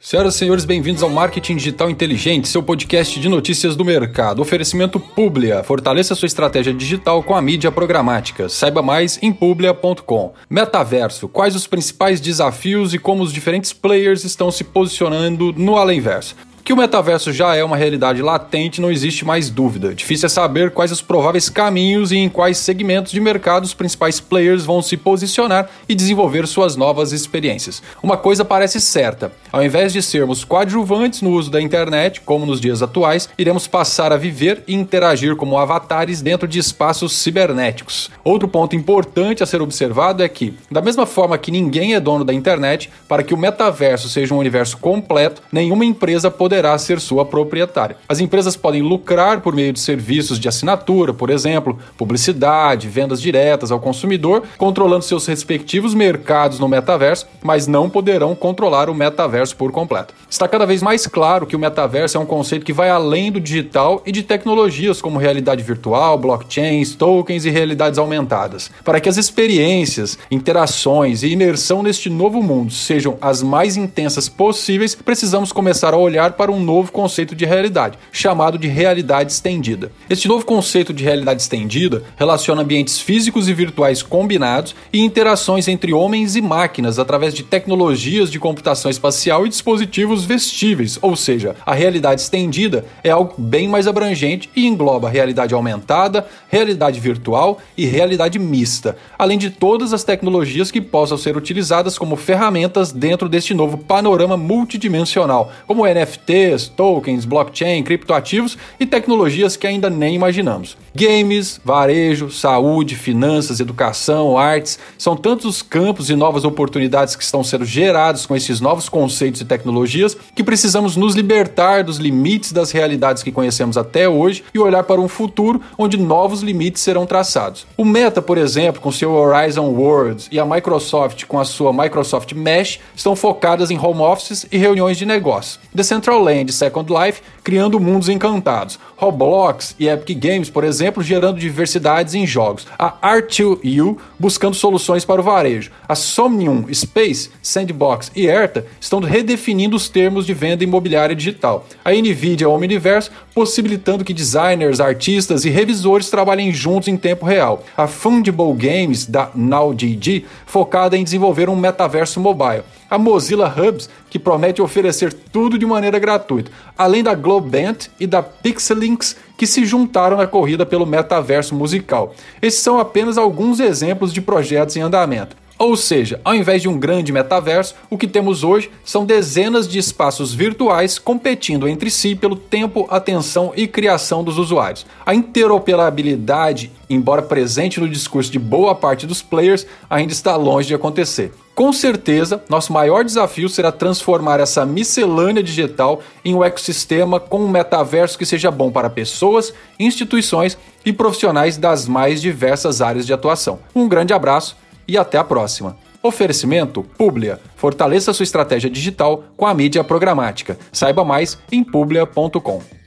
Senhoras e senhores, bem-vindos ao Marketing Digital Inteligente, seu podcast de notícias do mercado. Oferecimento Publia. Fortaleça sua estratégia digital com a mídia programática. Saiba mais em publia.com. Metaverso. Quais os principais desafios e como os diferentes players estão se posicionando no além verso? Que o metaverso já é uma realidade latente, não existe mais dúvida. Difícil é saber quais os prováveis caminhos e em quais segmentos de mercado os principais players vão se posicionar e desenvolver suas novas experiências. Uma coisa parece certa: ao invés de sermos coadjuvantes no uso da internet, como nos dias atuais, iremos passar a viver e interagir como avatares dentro de espaços cibernéticos. Outro ponto importante a ser observado é que, da mesma forma que ninguém é dono da internet, para que o metaverso seja um universo completo, nenhuma empresa poderá poderá ser sua proprietária. As empresas podem lucrar por meio de serviços de assinatura, por exemplo, publicidade, vendas diretas ao consumidor, controlando seus respectivos mercados no metaverso, mas não poderão controlar o metaverso por completo. Está cada vez mais claro que o metaverso é um conceito que vai além do digital e de tecnologias como realidade virtual, blockchains, tokens e realidades aumentadas. Para que as experiências, interações e imersão neste novo mundo sejam as mais intensas possíveis, precisamos começar a olhar para para um novo conceito de realidade, chamado de realidade estendida. Este novo conceito de realidade estendida relaciona ambientes físicos e virtuais combinados e interações entre homens e máquinas através de tecnologias de computação espacial e dispositivos vestíveis, ou seja, a realidade estendida é algo bem mais abrangente e engloba realidade aumentada, realidade virtual e realidade mista, além de todas as tecnologias que possam ser utilizadas como ferramentas dentro deste novo panorama multidimensional, como NFT, NFTs, tokens, blockchain, criptoativos e tecnologias que ainda nem imaginamos. Games, varejo, saúde, finanças, educação, artes, são tantos os campos e novas oportunidades que estão sendo gerados com esses novos conceitos e tecnologias que precisamos nos libertar dos limites das realidades que conhecemos até hoje e olhar para um futuro onde novos limites serão traçados. O Meta, por exemplo, com seu Horizon Worlds e a Microsoft com a sua Microsoft Mesh estão focadas em home offices e reuniões de negócio. Decentraland Land Second Life, criando mundos encantados. Roblox e Epic Games, por exemplo, gerando diversidades em jogos. A R2U buscando soluções para o varejo. A Somnium Space, Sandbox e Erta estão redefinindo os termos de venda imobiliária digital. A Nvidia Omniverse possibilitando que designers, artistas e revisores trabalhem juntos em tempo real. A Fungible Games da NowGG, focada em desenvolver um metaverso mobile. A Mozilla Hubs, que promete oferecer tudo de maneira gratuita, além da Globant e da Pixelinks, que se juntaram na corrida pelo metaverso musical. Esses são apenas alguns exemplos de projetos em andamento. Ou seja, ao invés de um grande metaverso, o que temos hoje são dezenas de espaços virtuais competindo entre si pelo tempo, atenção e criação dos usuários. A interoperabilidade, embora presente no discurso de boa parte dos players, ainda está longe de acontecer. Com certeza, nosso maior desafio será transformar essa miscelânea digital em um ecossistema com um metaverso que seja bom para pessoas, instituições e profissionais das mais diversas áreas de atuação. Um grande abraço e até a próxima. Oferecimento Publia. Fortaleça sua estratégia digital com a mídia programática. Saiba mais em publia.com.